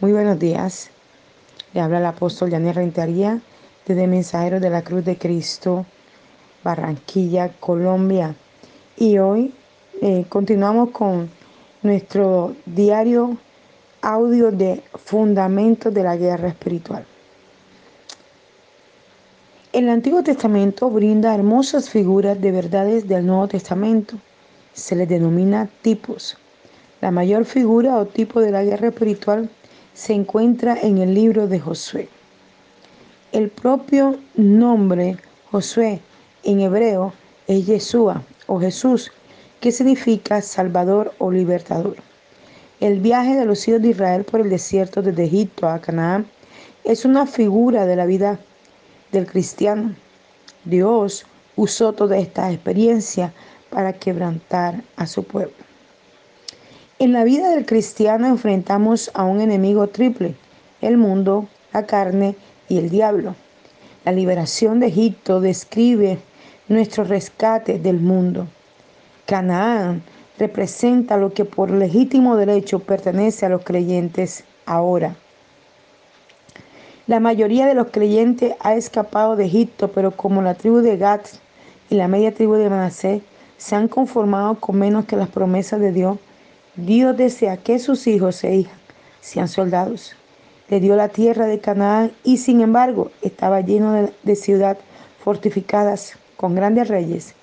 Muy buenos días. Le habla el apóstol Daniel Rentería desde Mensajero de la Cruz de Cristo, Barranquilla, Colombia. Y hoy eh, continuamos con nuestro diario audio de Fundamentos de la Guerra Espiritual. El Antiguo Testamento brinda hermosas figuras de verdades del Nuevo Testamento. Se les denomina tipos. La mayor figura o tipo de la guerra espiritual se encuentra en el libro de Josué. El propio nombre Josué en hebreo es Yeshua o Jesús, que significa Salvador o Libertador. El viaje de los hijos de Israel por el desierto desde Egipto a Canaán es una figura de la vida del cristiano. Dios usó toda esta experiencia para quebrantar a su pueblo. En la vida del cristiano enfrentamos a un enemigo triple, el mundo, la carne y el diablo. La liberación de Egipto describe nuestro rescate del mundo. Canaán representa lo que por legítimo derecho pertenece a los creyentes ahora. La mayoría de los creyentes ha escapado de Egipto, pero como la tribu de Gad y la media tribu de Manasés se han conformado con menos que las promesas de Dios, Dios desea que sus hijos e hijas sean soldados. Le dio la tierra de Canaán y sin embargo estaba lleno de, de ciudades fortificadas con grandes reyes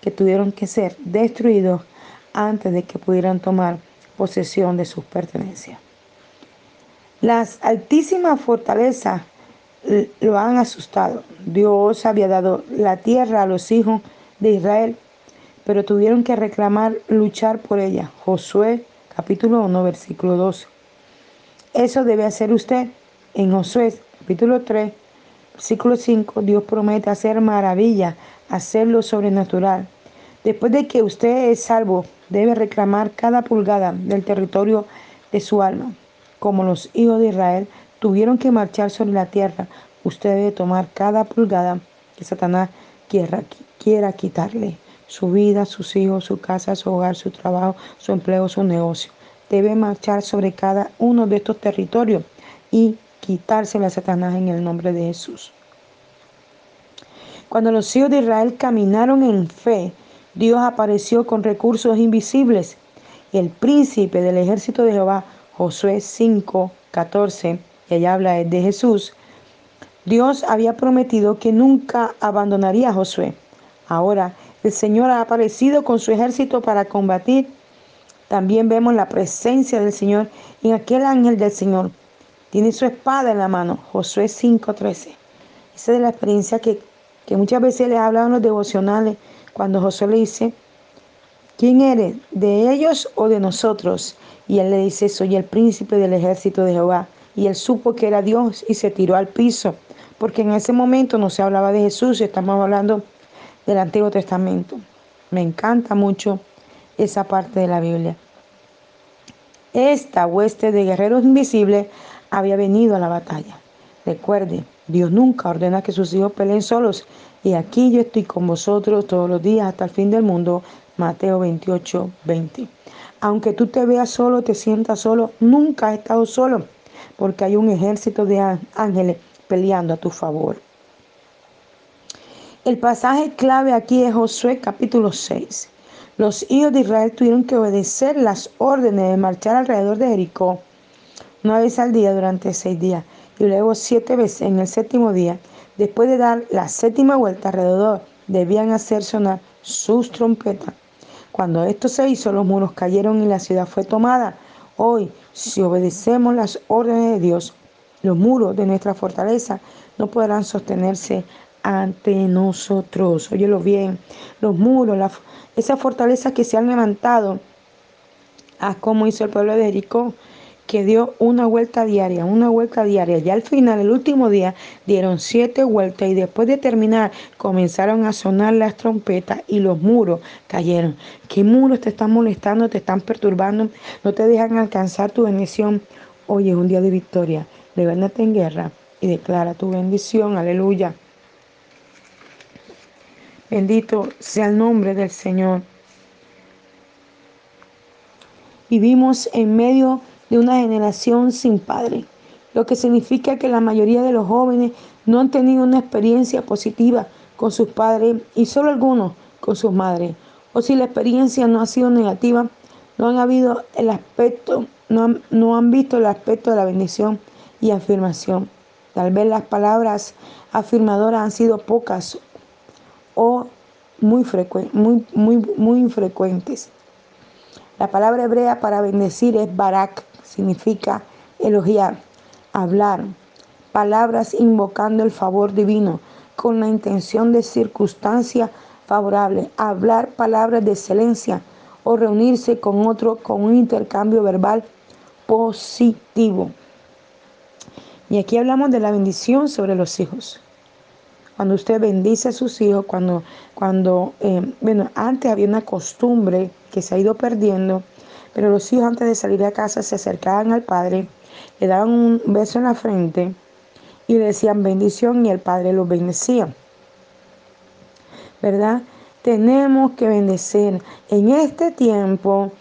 que tuvieron que ser destruidos antes de que pudieran tomar posesión de sus pertenencias. Las altísimas fortalezas lo han asustado. Dios había dado la tierra a los hijos de Israel, pero tuvieron que reclamar, luchar por ella. Josué capítulo 1, versículo 12. Eso debe hacer usted. En Josué capítulo 3, versículo 5, Dios promete hacer maravilla, hacerlo sobrenatural. Después de que usted es salvo, debe reclamar cada pulgada del territorio de su alma como los hijos de Israel tuvieron que marchar sobre la tierra, usted debe tomar cada pulgada que Satanás quiera, quiera quitarle. Su vida, sus hijos, su casa, su hogar, su trabajo, su empleo, su negocio. Debe marchar sobre cada uno de estos territorios y quitárselo a Satanás en el nombre de Jesús. Cuando los hijos de Israel caminaron en fe, Dios apareció con recursos invisibles. El príncipe del ejército de Jehová Josué 5, 14, y allá habla de Jesús, Dios había prometido que nunca abandonaría a Josué. Ahora el Señor ha aparecido con su ejército para combatir. También vemos la presencia del Señor en aquel ángel del Señor. Tiene su espada en la mano. Josué 5:13. Esa es la experiencia que, que muchas veces le hablado en los devocionales cuando Josué le dice, ¿quién eres? ¿De ellos o de nosotros? Y él le dice, soy el príncipe del ejército de Jehová. Y él supo que era Dios y se tiró al piso, porque en ese momento no se hablaba de Jesús, estamos hablando del Antiguo Testamento. Me encanta mucho esa parte de la Biblia. Esta hueste de guerreros invisibles había venido a la batalla. Recuerde, Dios nunca ordena que sus hijos peleen solos. Y aquí yo estoy con vosotros todos los días hasta el fin del mundo. Mateo 28, 20. Aunque tú te veas solo, te sientas solo, nunca has estado solo, porque hay un ejército de ángeles peleando a tu favor. El pasaje clave aquí es Josué capítulo 6. Los hijos de Israel tuvieron que obedecer las órdenes de marchar alrededor de Jericó una vez al día durante seis días y luego siete veces en el séptimo día. Después de dar la séptima vuelta alrededor, debían hacer sonar sus trompetas cuando esto se hizo, los muros cayeron y la ciudad fue tomada. Hoy, si obedecemos las órdenes de Dios, los muros de nuestra fortaleza no podrán sostenerse ante nosotros. Óyelo bien, los muros, la, esa fortaleza que se han levantado, a ah, como hizo el pueblo de Jericó, que dio una vuelta diaria, una vuelta diaria. Ya al final, el último día, dieron siete vueltas y después de terminar comenzaron a sonar las trompetas y los muros cayeron. ¿Qué muros te están molestando, te están perturbando? No te dejan alcanzar tu bendición. Hoy es un día de victoria. Levántate en guerra y declara tu bendición. Aleluya. Bendito sea el nombre del Señor. Vivimos en medio de una generación sin padre, lo que significa que la mayoría de los jóvenes no han tenido una experiencia positiva con sus padres y solo algunos con sus madres. O si la experiencia no ha sido negativa, no han habido el aspecto, no han, no han visto el aspecto de la bendición y afirmación. Tal vez las palabras afirmadoras han sido pocas muy, muy, muy, muy infrecuentes. La palabra hebrea para bendecir es barak, significa elogiar, hablar, palabras invocando el favor divino con la intención de circunstancia favorable, hablar palabras de excelencia o reunirse con otro con un intercambio verbal positivo. Y aquí hablamos de la bendición sobre los hijos. Cuando usted bendice a sus hijos, cuando, cuando eh, bueno, antes había una costumbre que se ha ido perdiendo, pero los hijos antes de salir a casa se acercaban al padre, le daban un beso en la frente y le decían bendición y el padre los bendecía. ¿Verdad? Tenemos que bendecer. En este tiempo,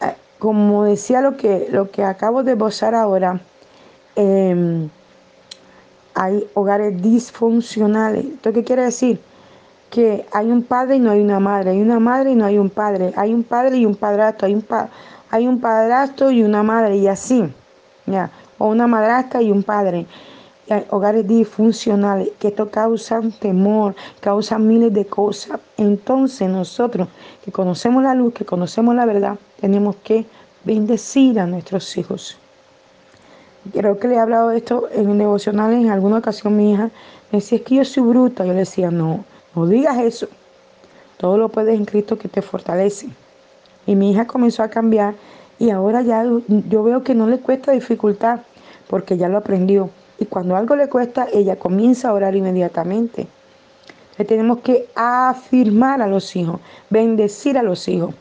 eh, como decía lo que, lo que acabo de esbozar ahora, eh, hay hogares disfuncionales. ¿Esto qué quiere decir? Que hay un padre y no hay una madre, hay una madre y no hay un padre, hay un padre y un padrastro, hay un, hay un padrastro y una madre y así, ¿ya? o una madrastra y un padre. hay hogares disfuncionales, que esto causa temor, causa miles de cosas. Entonces nosotros que conocemos la luz, que conocemos la verdad, tenemos que bendecir a nuestros hijos. Creo que le he hablado de esto en devocionales en alguna ocasión mi hija. Me decía, es que yo soy bruta. Yo le decía, no, no digas eso. Todo lo puedes en Cristo que te fortalece. Y mi hija comenzó a cambiar y ahora ya yo veo que no le cuesta dificultad porque ya lo aprendió. Y cuando algo le cuesta, ella comienza a orar inmediatamente. Le tenemos que afirmar a los hijos, bendecir a los hijos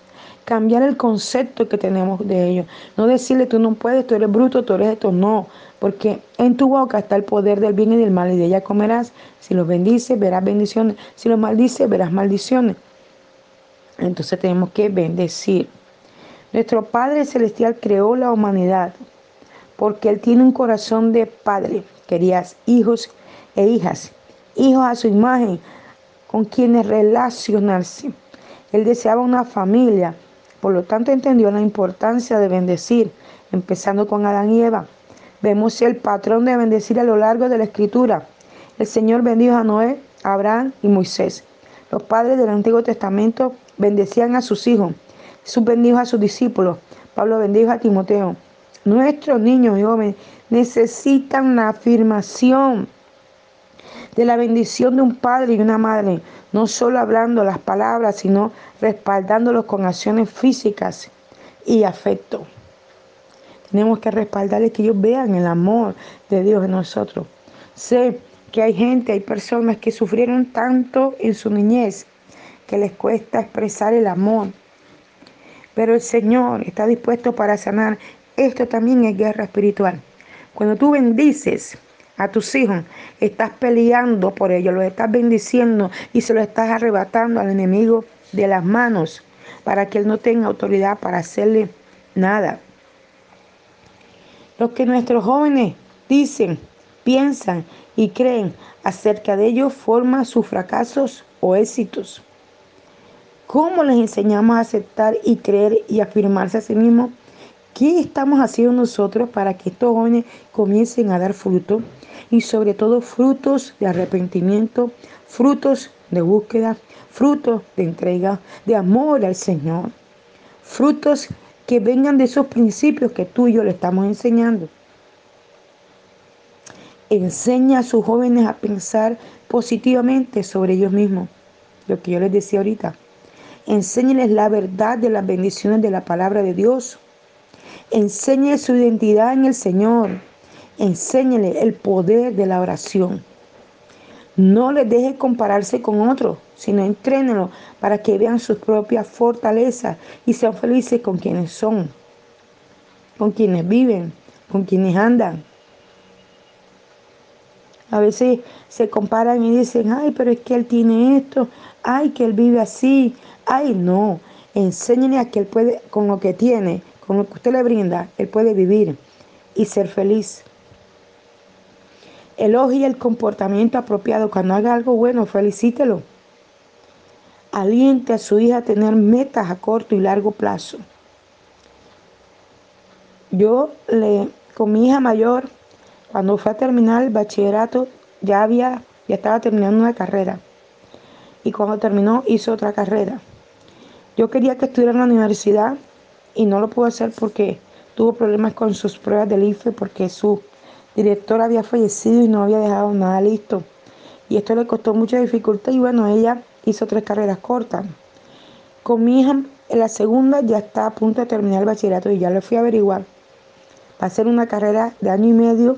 cambiar el concepto que tenemos de ellos. No decirle tú no puedes, tú eres bruto, tú eres esto, no. Porque en tu boca está el poder del bien y del mal y de ella comerás. Si los bendices, verás bendiciones. Si los maldices, verás maldiciones. Entonces tenemos que bendecir. Nuestro Padre Celestial creó la humanidad porque Él tiene un corazón de padre. Querías hijos e hijas, hijos a su imagen, con quienes relacionarse. Él deseaba una familia por lo tanto, entendió la importancia de bendecir, empezando con Adán y Eva. Vemos el patrón de bendecir a lo largo de la escritura. El Señor bendijo a Noé, Abraham y Moisés. Los padres del Antiguo Testamento bendecían a sus hijos. Jesús bendijo a sus discípulos. Pablo bendijo a Timoteo. Nuestros niños y jóvenes necesitan la afirmación de la bendición de un padre y una madre no solo hablando las palabras, sino respaldándolos con acciones físicas y afecto. Tenemos que respaldarles que ellos vean el amor de Dios en nosotros. Sé que hay gente, hay personas que sufrieron tanto en su niñez que les cuesta expresar el amor. Pero el Señor está dispuesto para sanar. Esto también es guerra espiritual. Cuando tú bendices, a tus hijos, estás peleando por ellos, los estás bendiciendo y se los estás arrebatando al enemigo de las manos para que él no tenga autoridad para hacerle nada. Lo que nuestros jóvenes dicen, piensan y creen acerca de ellos forma sus fracasos o éxitos. ¿Cómo les enseñamos a aceptar y creer y afirmarse a sí mismos? ¿Qué estamos haciendo nosotros para que estos jóvenes comiencen a dar fruto? y sobre todo frutos de arrepentimiento, frutos de búsqueda, frutos de entrega, de amor al Señor, frutos que vengan de esos principios que tú y yo le estamos enseñando. Enseña a sus jóvenes a pensar positivamente sobre ellos mismos, lo que yo les decía ahorita. Enséñales la verdad de las bendiciones de la palabra de Dios. Enseñe su identidad en el Señor Enséñele el poder de la oración. No les deje compararse con otros, sino entrénelo para que vean sus propias fortalezas y sean felices con quienes son, con quienes viven, con quienes andan. A veces se comparan y dicen, ay, pero es que él tiene esto, ay, que él vive así, ay, no. Enséñele a que él puede, con lo que tiene, con lo que usted le brinda, él puede vivir y ser feliz. Elogie el comportamiento apropiado. Cuando haga algo bueno, felicítelo. Aliente a su hija a tener metas a corto y largo plazo. Yo le, con mi hija mayor, cuando fue a terminar el bachillerato, ya había, ya estaba terminando una carrera. Y cuando terminó, hizo otra carrera. Yo quería que estudiara en la universidad y no lo pudo hacer porque tuvo problemas con sus pruebas del IFE porque su director había fallecido y no había dejado nada listo. Y esto le costó mucha dificultad y bueno, ella hizo tres carreras cortas. Con mi hija, en la segunda ya está a punto de terminar el bachillerato y ya le fui a averiguar. Va a ser una carrera de año y medio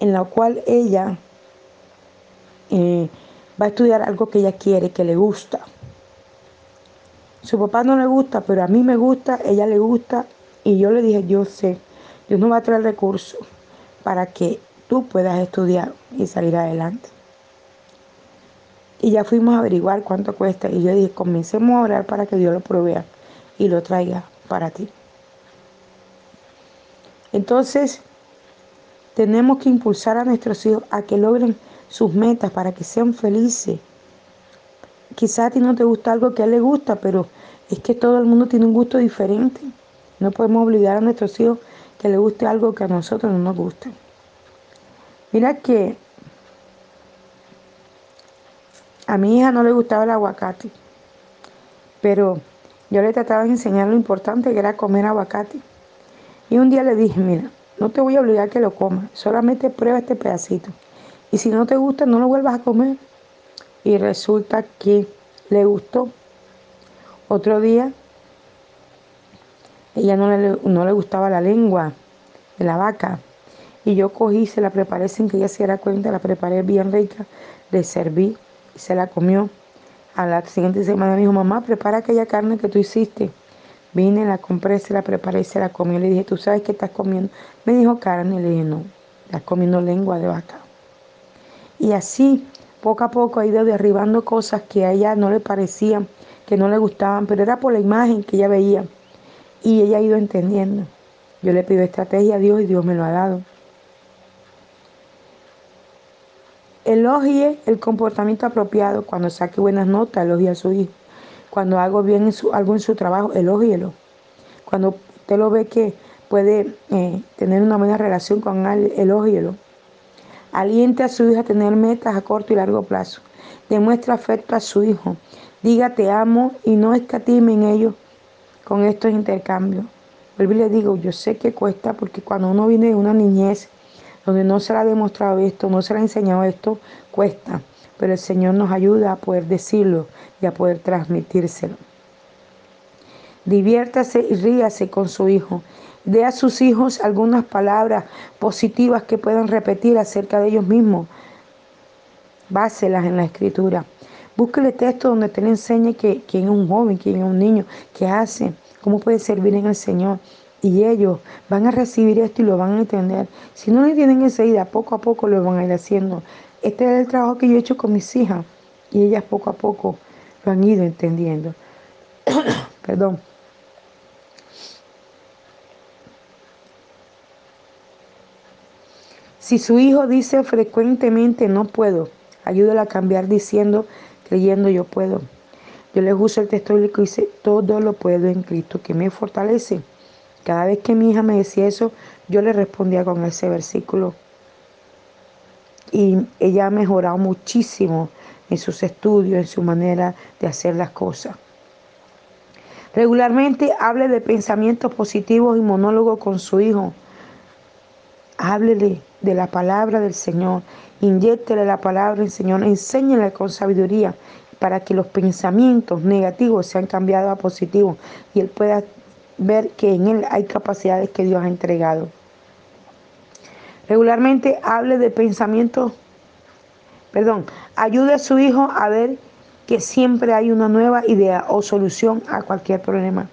en la cual ella eh, va a estudiar algo que ella quiere, que le gusta. Su papá no le gusta, pero a mí me gusta, ella le gusta y yo le dije, yo sé, Dios no va a traer recursos para que tú puedas estudiar y salir adelante. Y ya fuimos a averiguar cuánto cuesta y yo dije, comencemos a orar para que Dios lo provea y lo traiga para ti. Entonces, tenemos que impulsar a nuestros hijos a que logren sus metas para que sean felices. Quizás a ti no te gusta algo que a él le gusta, pero es que todo el mundo tiene un gusto diferente. No podemos obligar a nuestros hijos que le guste algo que a nosotros no nos gusta. Mira que a mi hija no le gustaba el aguacate, pero yo le trataba de enseñar lo importante que era comer aguacate. Y un día le dije, mira, no te voy a obligar a que lo comas, solamente prueba este pedacito. Y si no te gusta, no lo vuelvas a comer. Y resulta que le gustó. Otro día ella no le, no le gustaba la lengua de la vaca. Y yo cogí, se la preparé sin que ella se diera cuenta, la preparé bien rica, le serví y se la comió. A la siguiente semana me dijo, mamá, prepara aquella carne que tú hiciste. Vine, la compré, se la preparé se la comió. Le dije, ¿tú sabes qué estás comiendo? Me dijo carne. Le dije, no, estás comiendo lengua de vaca. Y así, poco a poco, ha ido derribando cosas que a ella no le parecían, que no le gustaban, pero era por la imagen que ella veía. Y ella ha ido entendiendo. Yo le pido estrategia a Dios y Dios me lo ha dado. Elogie el comportamiento apropiado. Cuando saque buenas notas, elogie a su hijo. Cuando hago bien algo en su trabajo, elógielo. Cuando usted lo ve que puede eh, tener una buena relación con él, elógielo. Aliente a su hija a tener metas a corto y largo plazo. Demuestra afecto a su hijo. Diga te amo y no escatime en ello con estos intercambios. Vuelvo y le digo, yo sé que cuesta porque cuando uno viene de una niñez donde no se le ha demostrado esto, no se le ha enseñado esto, cuesta. Pero el Señor nos ayuda a poder decirlo y a poder transmitírselo. Diviértase y ríase con su hijo. Dé a sus hijos algunas palabras positivas que puedan repetir acerca de ellos mismos. Báselas en la escritura. Búsquele texto donde te le enseñe que, quién es un joven, quién es un niño, qué hace, cómo puede servir en el Señor. Y ellos van a recibir esto y lo van a entender. Si no lo entienden enseguida, poco a poco lo van a ir haciendo. Este es el trabajo que yo he hecho con mis hijas y ellas poco a poco lo han ido entendiendo. Perdón. Si su hijo dice frecuentemente no puedo, ayúdale a cambiar diciendo creyendo yo puedo. Yo les uso el texto bíblico y dice, todo lo puedo en Cristo que me fortalece. Cada vez que mi hija me decía eso, yo le respondía con ese versículo. Y ella ha mejorado muchísimo en sus estudios, en su manera de hacer las cosas. Regularmente hable de pensamientos positivos y monólogo con su hijo. Háblele de la palabra del Señor. Inyéctele la palabra del Señor. Enséñele con sabiduría para que los pensamientos negativos sean cambiados a positivos y él pueda ver que en él hay capacidades que Dios ha entregado. Regularmente hable de pensamientos, perdón, ayude a su hijo a ver que siempre hay una nueva idea o solución a cualquier problema.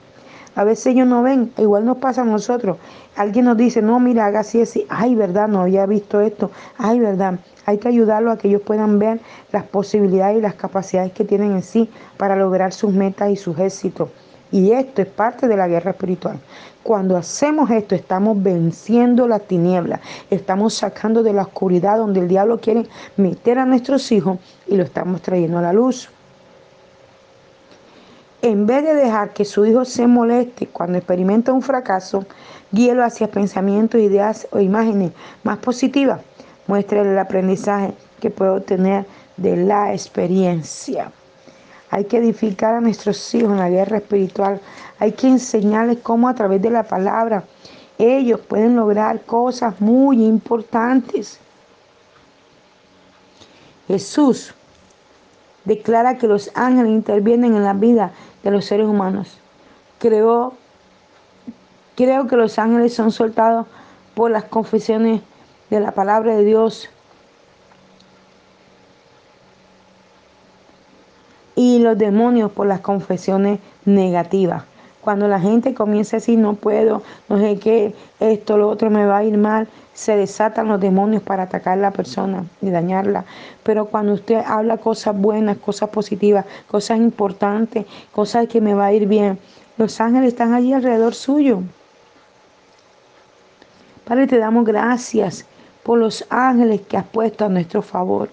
A veces ellos no ven, igual nos pasa a nosotros. Alguien nos dice, no, mira, haga así, así. Ay, verdad, no había visto esto. Ay, verdad. Hay que ayudarlos a que ellos puedan ver las posibilidades y las capacidades que tienen en sí para lograr sus metas y sus éxitos. Y esto es parte de la guerra espiritual. Cuando hacemos esto, estamos venciendo la tiniebla, estamos sacando de la oscuridad donde el diablo quiere meter a nuestros hijos y lo estamos trayendo a la luz. En vez de dejar que su hijo se moleste cuando experimenta un fracaso, guíelo hacia pensamientos, ideas o imágenes más positivas. Muéstrele el aprendizaje que puede obtener de la experiencia. Hay que edificar a nuestros hijos en la guerra espiritual. Hay que enseñarles cómo a través de la palabra ellos pueden lograr cosas muy importantes. Jesús declara que los ángeles intervienen en la vida de los seres humanos. Creo, creo que los ángeles son soltados por las confesiones de la palabra de Dios y los demonios por las confesiones negativas. Cuando la gente comienza a decir no puedo, no sé qué, esto, lo otro me va a ir mal, se desatan los demonios para atacar a la persona y dañarla. Pero cuando usted habla cosas buenas, cosas positivas, cosas importantes, cosas que me va a ir bien, los ángeles están allí alrededor suyo. Padre, te damos gracias por los ángeles que has puesto a nuestro favor.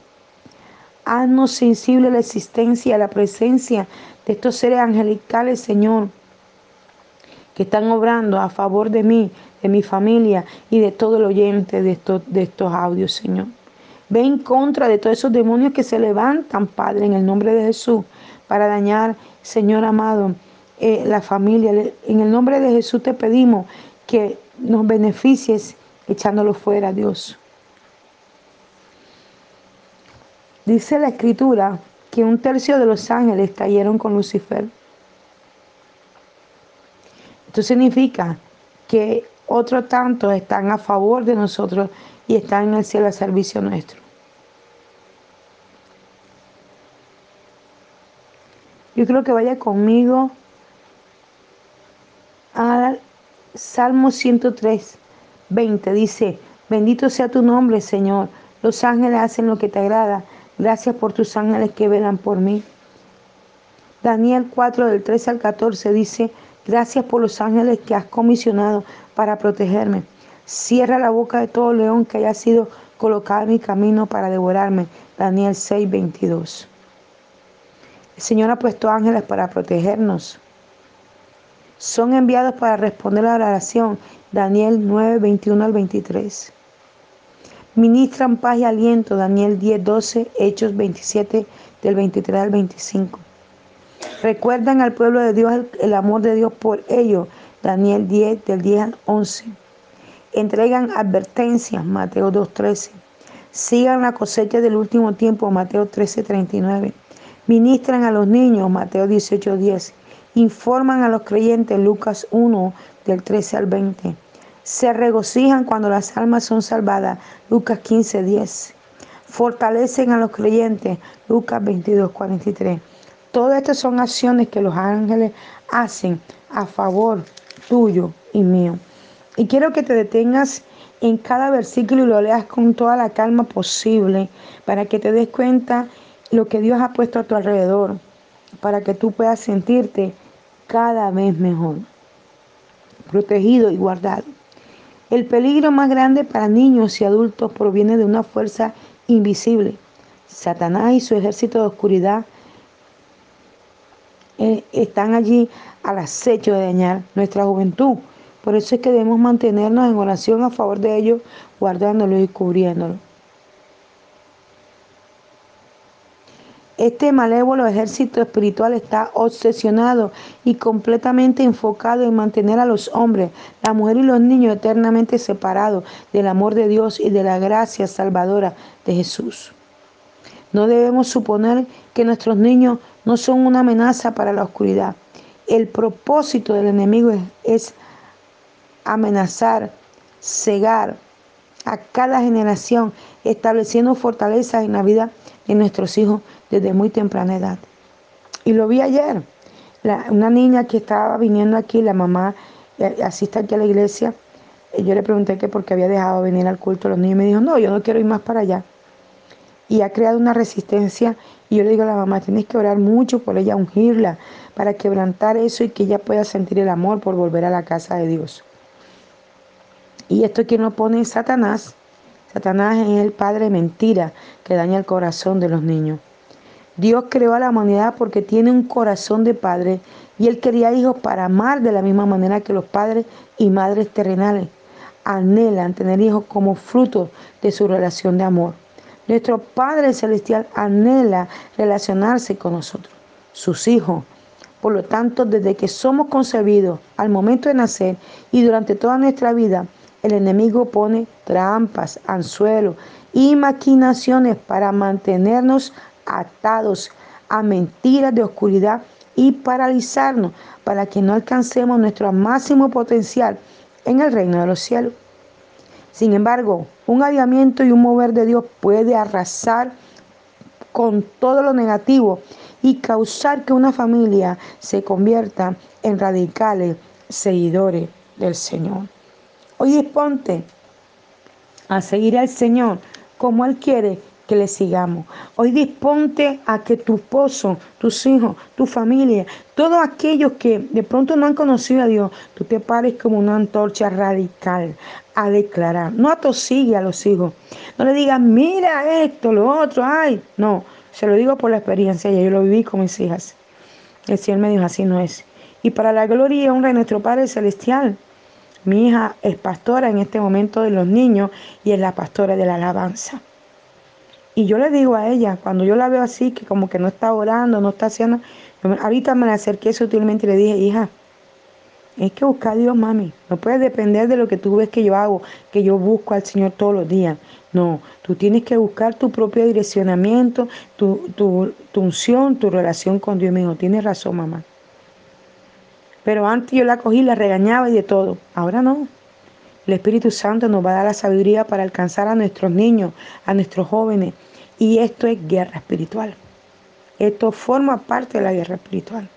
Haznos sensible a la existencia, a la presencia de estos seres angelicales, Señor, que están obrando a favor de mí, de mi familia y de todo el oyente de estos, de estos audios, Señor. Ve en contra de todos esos demonios que se levantan, Padre, en el nombre de Jesús, para dañar, Señor amado, eh, la familia. En el nombre de Jesús te pedimos que nos beneficies echándolo fuera, Dios. Dice la escritura que un tercio de los ángeles cayeron con Lucifer. Esto significa que otros tantos están a favor de nosotros y están en el cielo a servicio nuestro. Yo creo que vaya conmigo al Salmo 103, 20. Dice, bendito sea tu nombre, Señor. Los ángeles hacen lo que te agrada Gracias por tus ángeles que velan por mí. Daniel 4 del 13 al 14 dice, gracias por los ángeles que has comisionado para protegerme. Cierra la boca de todo león que haya sido colocado en mi camino para devorarme. Daniel 6, 22. El Señor ha puesto ángeles para protegernos. Son enviados para responder la oración. Daniel 9, 21 al 23. Ministran paz y aliento, Daniel 10, 12, Hechos 27, del 23 al 25. Recuerdan al pueblo de Dios el, amor de Dios por ellos, Daniel 10, del 10 al 11. Entregan advertencias, Mateo 2, 13. Sigan la cosecha del último tiempo, Mateo 13, 39. Ministran a los niños, Mateo 18, 10. Informan a los creyentes, Lucas 1, del 13 al 20 se regocijan cuando las almas son salvadas. Lucas 15, 10. Fortalecen a los creyentes. Lucas 22, 43. Todas estas son acciones que los ángeles hacen a favor tuyo y mío. Y quiero que te detengas en cada versículo y lo leas con toda la calma posible para que te des cuenta lo que Dios ha puesto a tu alrededor, para que tú puedas sentirte cada vez mejor, protegido y guardado. El peligro más grande para niños y adultos proviene de una fuerza invisible. Satanás y su ejército de oscuridad eh, están allí al acecho de dañar nuestra juventud. Por eso es que debemos mantenernos en oración a favor de ellos, guardándolos y cubriéndolos. Este malévolo ejército espiritual está obsesionado y completamente enfocado en mantener a los hombres, la mujer y los niños eternamente separados del amor de Dios y de la gracia salvadora de Jesús. No debemos suponer que nuestros niños no son una amenaza para la oscuridad. El propósito del enemigo es, amenazar, cegar a cada generación, estableciendo fortalezas en la vida de nuestros hijos desde muy temprana edad. Y lo vi ayer. una niña que estaba viniendo aquí, la mamá eh, asiste aquí a la iglesia. Y yo le pregunté que por qué había dejado venir al culto a los niños. Y me dijo, no, yo no quiero ir más para allá. Y ha creado una resistencia. Y yo le digo a la mamá, tienes que orar mucho por ella, ungirla, para quebrantar eso y que ella pueda sentir el amor por volver a la casa de Dios. Y esto quien lo pone Satanás. Satanás es el padre mentira que daña el corazón de los niños. Dios creó a la humanidad porque tiene un corazón de padre y él quería hijos para amar de la misma manera que los padres y madres terrenales anhelan tener hijos como fruto de su relación de amor. Nuestro Padre Celestial anhela relacionarse con nosotros, sus hijos. Por lo tanto, desde que somos concebidos al momento de nacer y durante toda nuestra vida, el enemigo pone trampas, anzuelos y maquinaciones para mantenernos atados a mentiras de oscuridad y paralizarnos para que no alcancemos nuestro máximo potencial en el reino de los cielos. Sin embargo, un avivamiento y un mover de Dios puede arrasar con todo lo negativo y causar que una familia se convierta en radicales seguidores del Señor. Hoy disponte a seguir al Señor como Él quiere que le sigamos. Hoy disponte a que tu esposo, tus hijos, tu familia, todos aquellos que de pronto no han conocido a Dios, tú te pares como una antorcha radical a declarar. No atosigue a los hijos. No le digas, mira esto, lo otro, ay. No, se lo digo por la experiencia, ya yo lo viví con mis hijas. El Señor me dijo, así no es. Y para la gloria y honra de nuestro Padre Celestial, mi hija es pastora en este momento de los niños y es la pastora de la alabanza. Y yo le digo a ella, cuando yo la veo así, que como que no está orando, no está haciendo, ahorita me la acerqué sutilmente y le dije, hija, es que buscar a Dios, mami. No puedes depender de lo que tú ves que yo hago, que yo busco al Señor todos los días. No, tú tienes que buscar tu propio direccionamiento, tu, tu, tu unción, tu relación con Dios. mismo. tienes razón, mamá. Pero antes yo la cogí, la regañaba y de todo. Ahora no. El Espíritu Santo nos va a dar la sabiduría para alcanzar a nuestros niños, a nuestros jóvenes. Y esto es guerra espiritual. Esto forma parte de la guerra espiritual.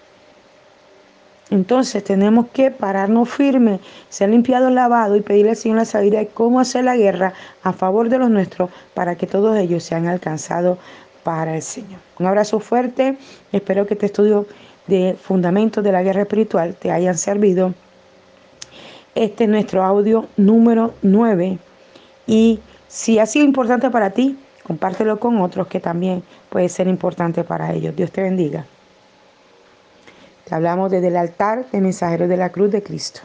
Entonces tenemos que pararnos firmes, ser limpiados, lavados y pedirle al Señor la sabiduría de cómo hacer la guerra a favor de los nuestros para que todos ellos sean alcanzados para el Señor. Un abrazo fuerte. Espero que este estudio de fundamentos de la guerra espiritual te hayan servido este es nuestro audio número 9. Y si ha sido importante para ti, compártelo con otros que también puede ser importante para ellos. Dios te bendiga. Te hablamos desde el altar de mensajeros de la cruz de Cristo.